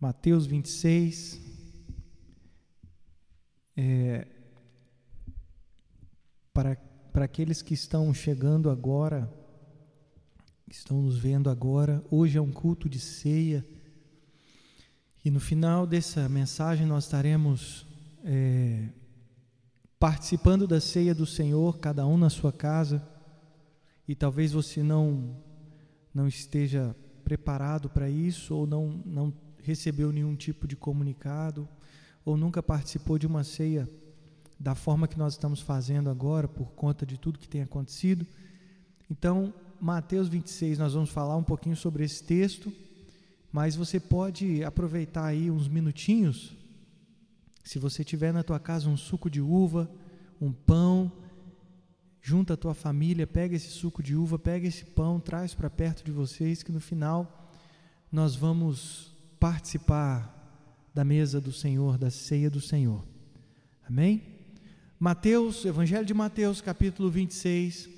Mateus 26. É, para, para aqueles que estão chegando agora, que estão nos vendo agora, hoje é um culto de ceia. E no final dessa mensagem nós estaremos é, participando da ceia do Senhor, cada um na sua casa. E talvez você não não esteja preparado para isso ou não não recebeu nenhum tipo de comunicado ou nunca participou de uma ceia da forma que nós estamos fazendo agora por conta de tudo que tem acontecido. Então, Mateus 26, nós vamos falar um pouquinho sobre esse texto, mas você pode aproveitar aí uns minutinhos. Se você tiver na tua casa um suco de uva, um pão, junta a tua família, pega esse suco de uva, pega esse pão, traz para perto de vocês que no final nós vamos participar da mesa do Senhor, da ceia do Senhor. Amém? Mateus, Evangelho de Mateus, capítulo 26,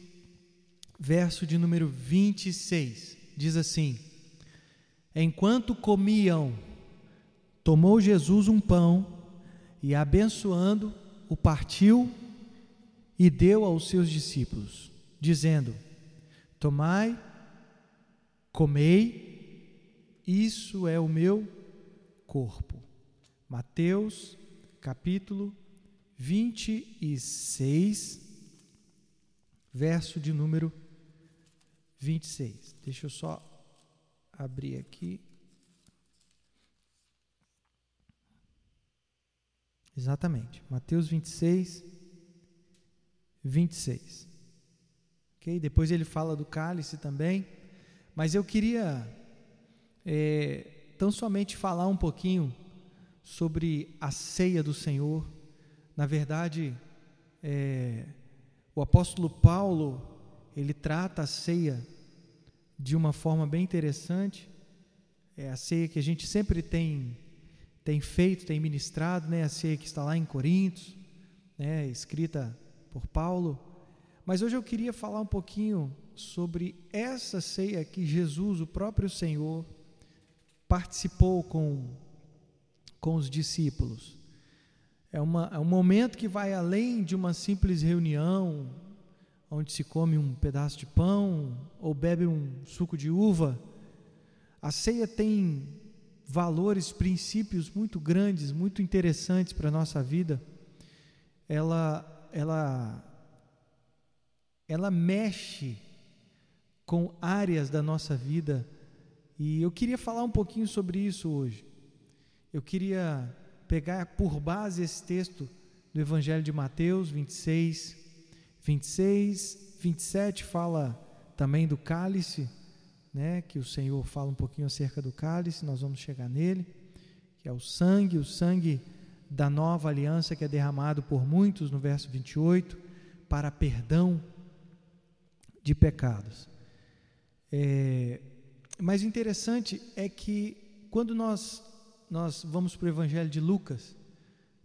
verso de número 26, diz assim: Enquanto comiam, tomou Jesus um pão e, abençoando, o partiu e deu aos seus discípulos, dizendo: Tomai, comei, isso é o meu corpo. Mateus, capítulo 26, verso de número 26. Deixa eu só abrir aqui. Exatamente, Mateus 26, 26. Ok? Depois ele fala do cálice também, mas eu queria é, tão somente falar um pouquinho sobre a ceia do Senhor. Na verdade, é, o apóstolo Paulo ele trata a ceia de uma forma bem interessante. É a ceia que a gente sempre tem tem feito, tem ministrado, né? A ceia que está lá em Coríntios, né? Escrita por Paulo. Mas hoje eu queria falar um pouquinho sobre essa ceia que Jesus, o próprio Senhor, participou com, com os discípulos. É, uma, é um momento que vai além de uma simples reunião, onde se come um pedaço de pão ou bebe um suco de uva. A ceia tem valores, princípios muito grandes, muito interessantes para a nossa vida. Ela, ela, ela mexe com áreas da nossa vida e eu queria falar um pouquinho sobre isso hoje. Eu queria pegar por base esse texto do Evangelho de Mateus 26, 26, 27 fala também do cálice, né, que o Senhor fala um pouquinho acerca do cálice, nós vamos chegar nele, que é o sangue, o sangue da nova aliança que é derramado por muitos no verso 28 para perdão de pecados. É, mas interessante é que quando nós, nós vamos para o Evangelho de Lucas,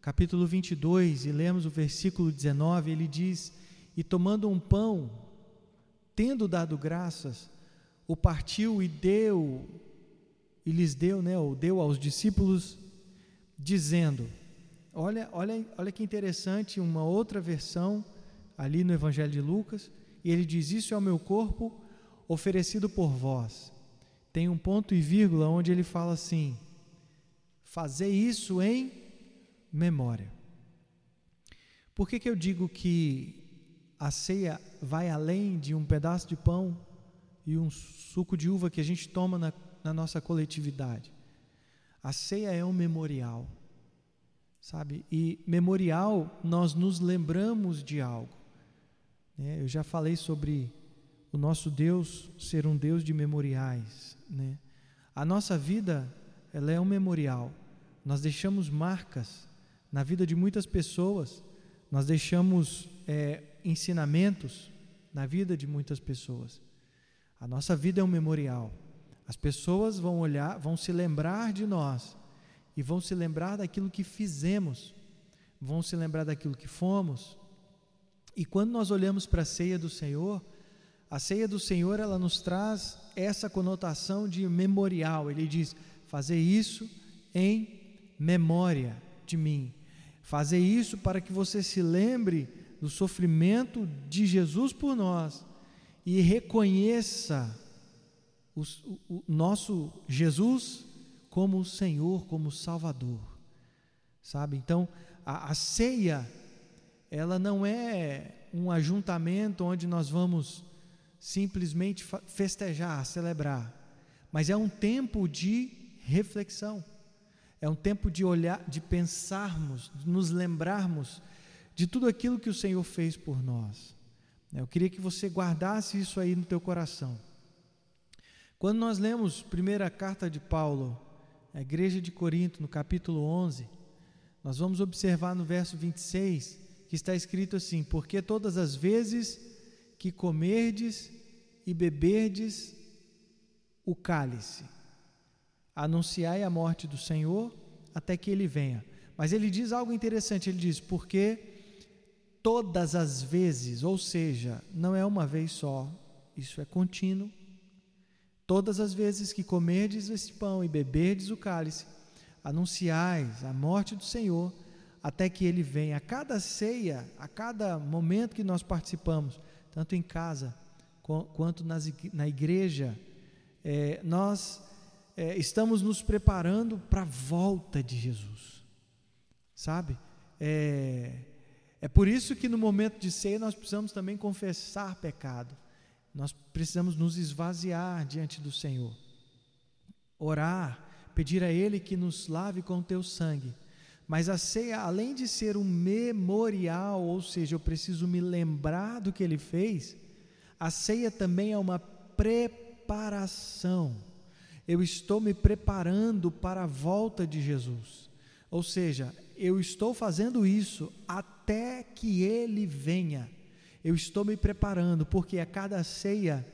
capítulo 22, e lemos o versículo 19, ele diz: E tomando um pão, tendo dado graças, o partiu e deu, e lhes deu, né, ou deu aos discípulos, dizendo: Olha, olha, olha que interessante, uma outra versão ali no Evangelho de Lucas, e ele diz: Isso é o meu corpo oferecido por vós tem um ponto e vírgula onde ele fala assim: fazer isso em memória. Por que, que eu digo que a ceia vai além de um pedaço de pão e um suco de uva que a gente toma na, na nossa coletividade? A ceia é um memorial, sabe? E memorial, nós nos lembramos de algo. Né? Eu já falei sobre o nosso Deus ser um Deus de memoriais, né? A nossa vida, ela é um memorial. Nós deixamos marcas na vida de muitas pessoas. Nós deixamos é, ensinamentos na vida de muitas pessoas. A nossa vida é um memorial. As pessoas vão olhar, vão se lembrar de nós e vão se lembrar daquilo que fizemos, vão se lembrar daquilo que fomos. E quando nós olhamos para a ceia do Senhor, a ceia do Senhor, ela nos traz essa conotação de memorial. Ele diz: fazer isso em memória de mim. Fazer isso para que você se lembre do sofrimento de Jesus por nós e reconheça o, o, o nosso Jesus como o Senhor, como o Salvador. Sabe? Então, a, a ceia, ela não é um ajuntamento onde nós vamos simplesmente festejar, celebrar, mas é um tempo de reflexão. É um tempo de olhar, de pensarmos, de nos lembrarmos de tudo aquilo que o Senhor fez por nós. Eu queria que você guardasse isso aí no teu coração. Quando nós lemos primeira carta de Paulo, à igreja de Corinto, no capítulo 11, nós vamos observar no verso 26 que está escrito assim: Porque todas as vezes que comerdes e beberdes o cálice, anunciai a morte do Senhor até que ele venha. Mas ele diz algo interessante: ele diz, porque todas as vezes, ou seja, não é uma vez só, isso é contínuo. Todas as vezes que comerdes este pão e beberdes o cálice, anunciais a morte do Senhor até que ele venha. A cada ceia, a cada momento que nós participamos, tanto em casa quanto nas, na igreja, é, nós é, estamos nos preparando para a volta de Jesus, sabe? É, é por isso que no momento de ceia nós precisamos também confessar pecado, nós precisamos nos esvaziar diante do Senhor, orar, pedir a Ele que nos lave com o teu sangue. Mas a ceia, além de ser um memorial, ou seja, eu preciso me lembrar do que Ele fez, a ceia também é uma preparação eu estou me preparando para a volta de Jesus. Ou seja, eu estou fazendo isso até que ele venha. Eu estou me preparando, porque a cada ceia,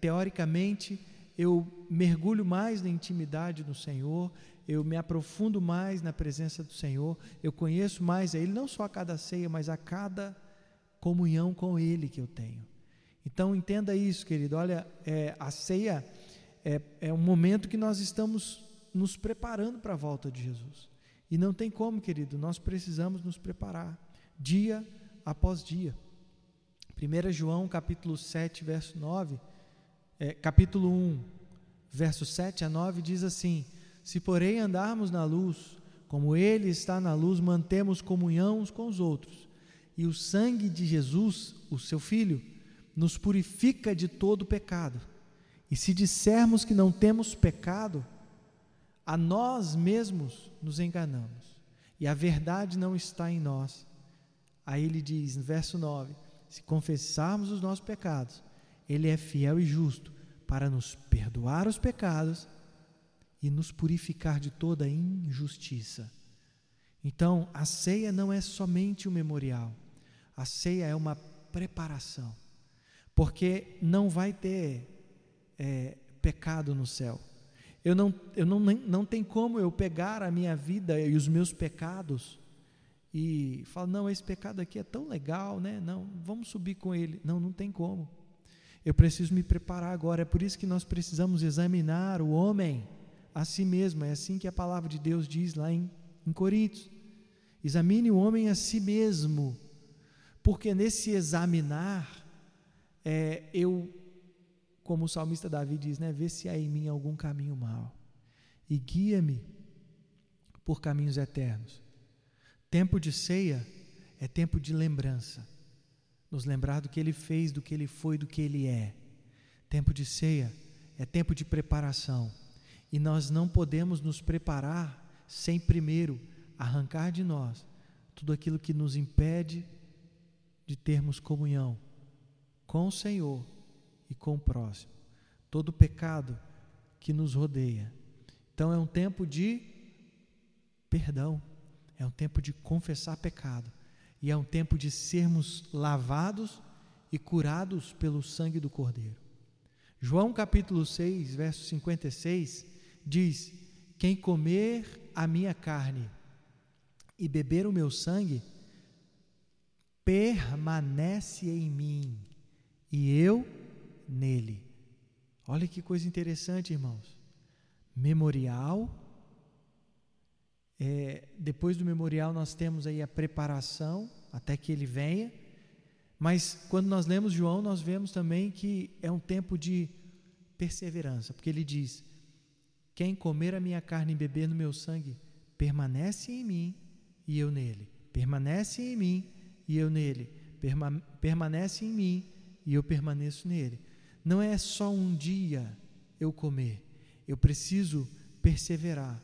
teoricamente, eu mergulho mais na intimidade do Senhor, eu me aprofundo mais na presença do Senhor, eu conheço mais a Ele, não só a cada ceia, mas a cada comunhão com Ele que eu tenho. Então entenda isso, querido. Olha, é, a ceia é, é um momento que nós estamos nos preparando para a volta de Jesus. E não tem como, querido, nós precisamos nos preparar dia após dia. 1 João capítulo 7, verso 9, é, capítulo 1, verso 7 a 9 diz assim: Se porém andarmos na luz, como Ele está na luz, mantemos comunhão uns com os outros, e o sangue de Jesus, o seu Filho, nos purifica de todo pecado. E se dissermos que não temos pecado, a nós mesmos nos enganamos, e a verdade não está em nós. Aí ele diz, no verso 9: Se confessarmos os nossos pecados, ele é fiel e justo para nos perdoar os pecados e nos purificar de toda injustiça. Então, a ceia não é somente um memorial, a ceia é uma preparação, porque não vai ter é, pecado no céu. Eu não, eu não, não tem como eu pegar a minha vida e os meus pecados e falar, não, esse pecado aqui é tão legal, né? Não, vamos subir com ele. Não, não tem como. Eu preciso me preparar agora. É por isso que nós precisamos examinar o homem a si mesmo. É assim que a palavra de Deus diz lá em, em Coríntios. Examine o homem a si mesmo, porque nesse examinar, é, eu como o salmista Davi diz, né? Vê se há em mim algum caminho mau e guia-me por caminhos eternos. Tempo de ceia é tempo de lembrança, nos lembrar do que ele fez, do que ele foi, do que ele é. Tempo de ceia é tempo de preparação e nós não podemos nos preparar sem primeiro arrancar de nós tudo aquilo que nos impede de termos comunhão com o Senhor e com o próximo. Todo pecado que nos rodeia. Então é um tempo de perdão, é um tempo de confessar pecado e é um tempo de sermos lavados e curados pelo sangue do Cordeiro. João capítulo 6, verso 56 diz: Quem comer a minha carne e beber o meu sangue, permanece em mim, e eu nele. Olha que coisa interessante, irmãos. Memorial, É, depois do memorial, nós temos aí a preparação até que ele venha. Mas quando nós lemos João, nós vemos também que é um tempo de perseverança, porque ele diz: Quem comer a minha carne e beber no meu sangue, permanece em mim e eu nele. Permanece em mim e eu nele. Perma permanece em mim e eu permaneço nele. Não é só um dia eu comer, eu preciso perseverar.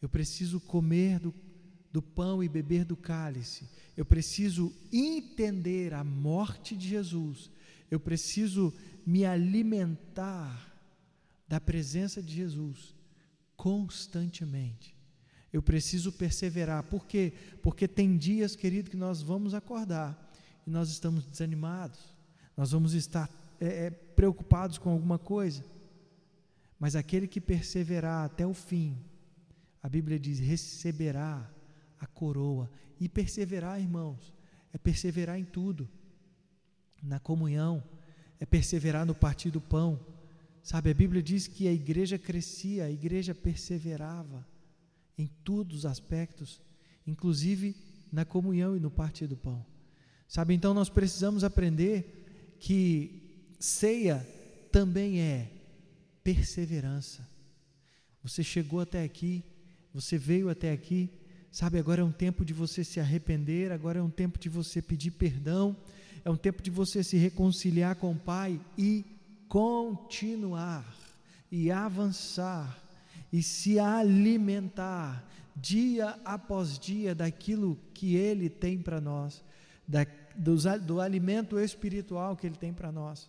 Eu preciso comer do, do pão e beber do cálice. Eu preciso entender a morte de Jesus. Eu preciso me alimentar da presença de Jesus constantemente. Eu preciso perseverar. Por quê? Porque tem dias, querido, que nós vamos acordar e nós estamos desanimados. Nós vamos estar é, é, preocupados com alguma coisa. Mas aquele que perseverar até o fim, a Bíblia diz: receberá a coroa. E perseverar, irmãos, é perseverar em tudo, na comunhão, é perseverar no partir do pão. Sabe, a Bíblia diz que a igreja crescia, a igreja perseverava em todos os aspectos, inclusive na comunhão e no partir do pão. Sabe, então nós precisamos aprender que ceia também é perseverança. Você chegou até aqui, você veio até aqui, sabe, agora é um tempo de você se arrepender, agora é um tempo de você pedir perdão, é um tempo de você se reconciliar com o Pai e continuar e avançar e se alimentar dia após dia daquilo que Ele tem para nós, da, do, do alimento espiritual que Ele tem para nós.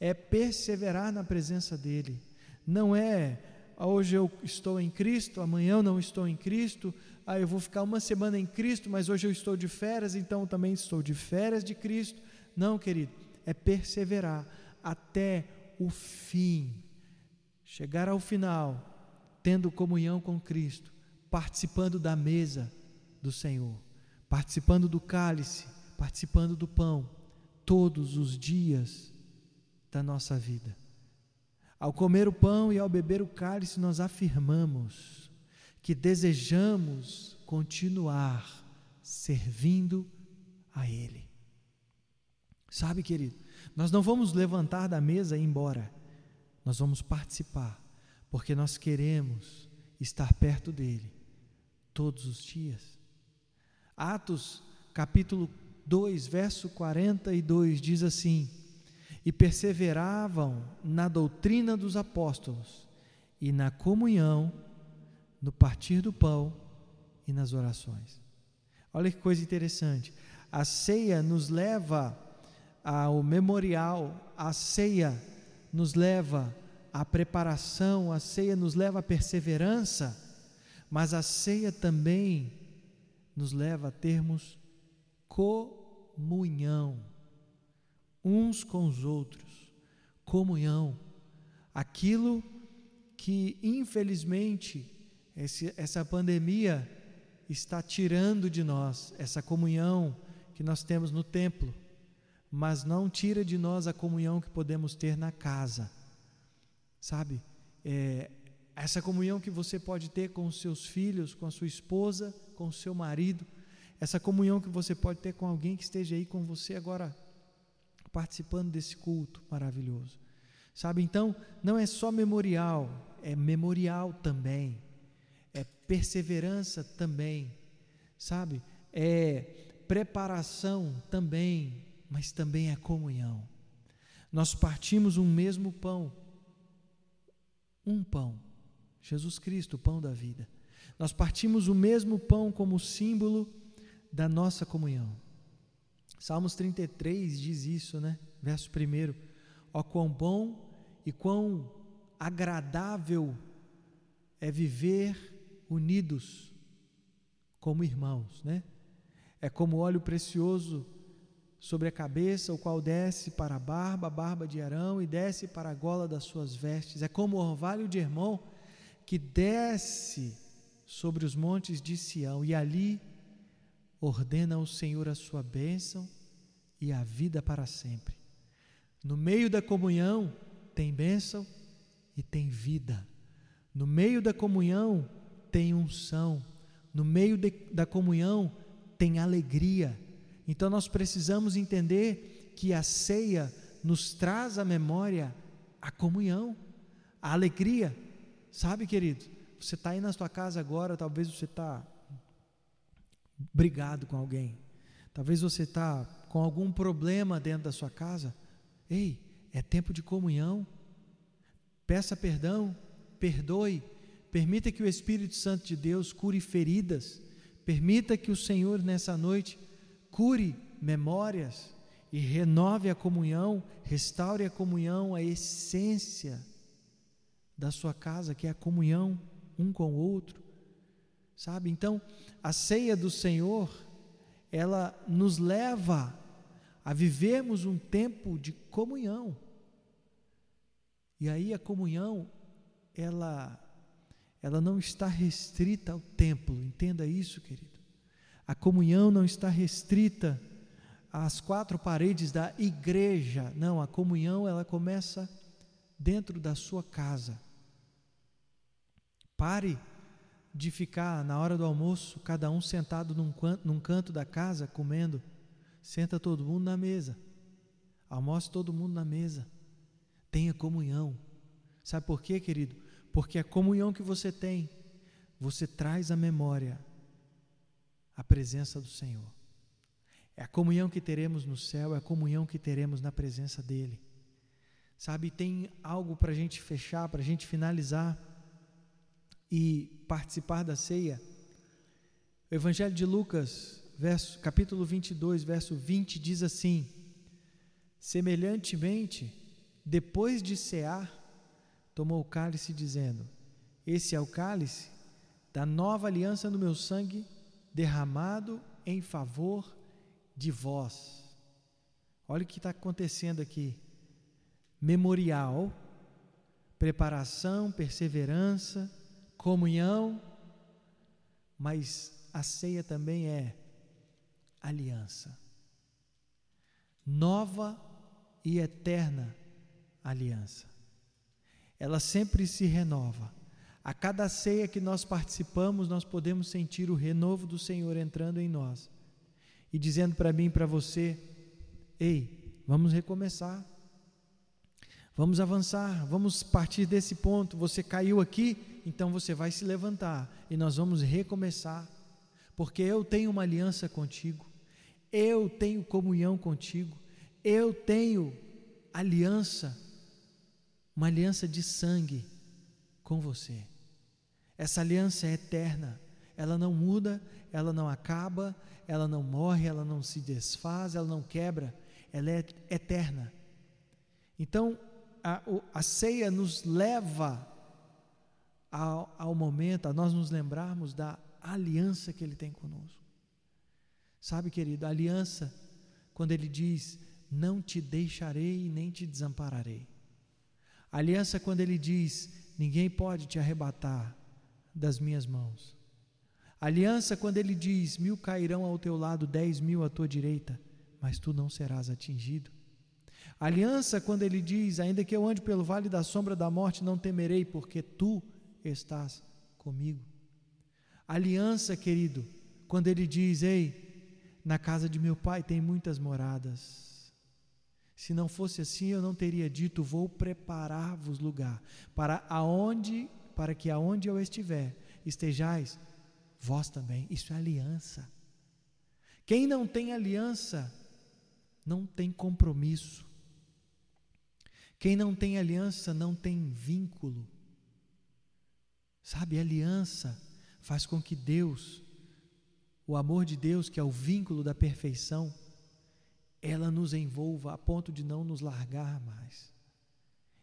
É perseverar na presença dEle, não é ah, hoje eu estou em Cristo, amanhã eu não estou em Cristo, ah, eu vou ficar uma semana em Cristo, mas hoje eu estou de férias, então também estou de férias de Cristo. Não, querido, é perseverar até o fim, chegar ao final, tendo comunhão com Cristo, participando da mesa do Senhor, participando do cálice, participando do pão, todos os dias da nossa vida. Ao comer o pão e ao beber o cálice, nós afirmamos que desejamos continuar servindo a Ele. Sabe, querido, nós não vamos levantar da mesa e ir embora, nós vamos participar, porque nós queremos estar perto dEle todos os dias. Atos capítulo 2, verso 42 diz assim: e perseveravam na doutrina dos apóstolos e na comunhão, no partir do pão e nas orações. Olha que coisa interessante. A ceia nos leva ao memorial, a ceia nos leva à preparação, a ceia nos leva à perseverança, mas a ceia também nos leva a termos comunhão uns com os outros, comunhão, aquilo que infelizmente esse, essa pandemia está tirando de nós, essa comunhão que nós temos no templo, mas não tira de nós a comunhão que podemos ter na casa, sabe? É, essa comunhão que você pode ter com os seus filhos, com a sua esposa, com o seu marido, essa comunhão que você pode ter com alguém que esteja aí com você agora participando desse culto maravilhoso. Sabe, então, não é só memorial, é memorial também, é perseverança também, sabe, é preparação também, mas também é comunhão. Nós partimos um mesmo pão, um pão, Jesus Cristo, o pão da vida. Nós partimos o mesmo pão como símbolo da nossa comunhão. Salmos 33 diz isso, né? Verso 1. Ó quão bom e quão agradável é viver unidos como irmãos, né? É como óleo precioso sobre a cabeça, o qual desce para a barba, a barba de Arão, e desce para a gola das suas vestes. É como o orvalho de Hermon, que desce sobre os montes de Sião, e ali ordena ao Senhor a sua bênção e a vida para sempre. No meio da comunhão tem bênção e tem vida. No meio da comunhão tem unção. no meio de, da comunhão tem alegria. Então nós precisamos entender que a ceia nos traz à memória a comunhão, a alegria. Sabe, querido? Você está aí na sua casa agora, talvez você está brigado com alguém, talvez você está com algum problema dentro da sua casa. Ei, é tempo de comunhão. Peça perdão, perdoe, permita que o Espírito Santo de Deus cure feridas, permita que o Senhor nessa noite cure memórias e renove a comunhão, restaure a comunhão, a essência da sua casa, que é a comunhão um com o outro. Sabe? Então, a ceia do Senhor, ela nos leva a vivermos um tempo de comunhão. E aí a comunhão, ela ela não está restrita ao templo, entenda isso, querido. A comunhão não está restrita às quatro paredes da igreja. Não, a comunhão ela começa dentro da sua casa. Pare de ficar na hora do almoço, cada um sentado num, num canto da casa comendo. Senta todo mundo na mesa. Almoce todo mundo na mesa. Tenha comunhão. Sabe por quê, querido? Porque a comunhão que você tem, você traz à memória a presença do Senhor. É a comunhão que teremos no céu, é a comunhão que teremos na presença dEle. Sabe, tem algo para a gente fechar, para a gente finalizar e participar da ceia. O Evangelho de Lucas, verso, capítulo 22, verso 20, diz assim: Semelhantemente, depois de cear, tomou o cálice, dizendo: Esse é o cálice da nova aliança no meu sangue, derramado em favor de vós. Olha o que está acontecendo aqui. Memorial, preparação, perseverança, comunhão, mas a ceia também é aliança. Nova e eterna aliança. Ela sempre se renova. A cada ceia que nós participamos, nós podemos sentir o renovo do Senhor entrando em nós e dizendo para mim e para você: ei, vamos recomeçar. Vamos avançar, vamos partir desse ponto. Você caiu aqui, então você vai se levantar e nós vamos recomeçar, porque eu tenho uma aliança contigo, eu tenho comunhão contigo, eu tenho aliança, uma aliança de sangue com você. Essa aliança é eterna, ela não muda, ela não acaba, ela não morre, ela não se desfaz, ela não quebra, ela é eterna. Então, a, a ceia nos leva ao, ao momento, a nós nos lembrarmos da aliança que Ele tem conosco. Sabe, querido, a aliança, quando Ele diz: Não te deixarei nem te desampararei. A aliança, quando Ele diz: Ninguém pode te arrebatar das minhas mãos. A aliança, quando Ele diz: Mil cairão ao teu lado, dez mil à tua direita, mas tu não serás atingido. Aliança, quando ele diz: Ainda que eu ande pelo vale da sombra da morte, não temerei, porque tu estás comigo. Aliança, querido, quando ele diz: Ei, na casa de meu pai tem muitas moradas. Se não fosse assim, eu não teria dito: Vou preparar-vos lugar, para aonde, para que aonde eu estiver, estejais vós também. Isso é aliança. Quem não tem aliança, não tem compromisso. Quem não tem aliança não tem vínculo. Sabe, aliança faz com que Deus, o amor de Deus, que é o vínculo da perfeição, ela nos envolva a ponto de não nos largar mais.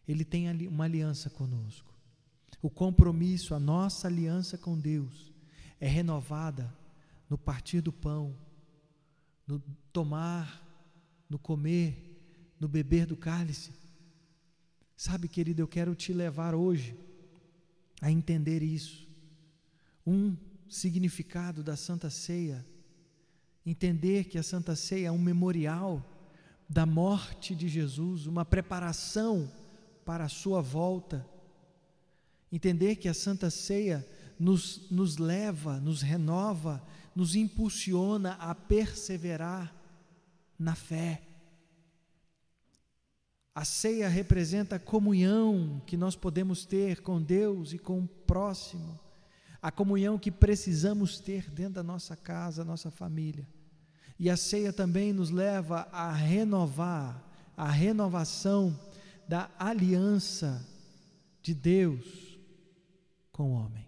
Ele tem uma aliança conosco. O compromisso, a nossa aliança com Deus, é renovada no partir do pão, no tomar, no comer, no beber do cálice. Sabe, querido, eu quero te levar hoje a entender isso. Um significado da Santa Ceia, entender que a Santa Ceia é um memorial da morte de Jesus, uma preparação para a sua volta. Entender que a Santa Ceia nos, nos leva, nos renova, nos impulsiona a perseverar na fé. A ceia representa a comunhão que nós podemos ter com Deus e com o próximo, a comunhão que precisamos ter dentro da nossa casa, nossa família. E a ceia também nos leva a renovar, a renovação da aliança de Deus com o homem.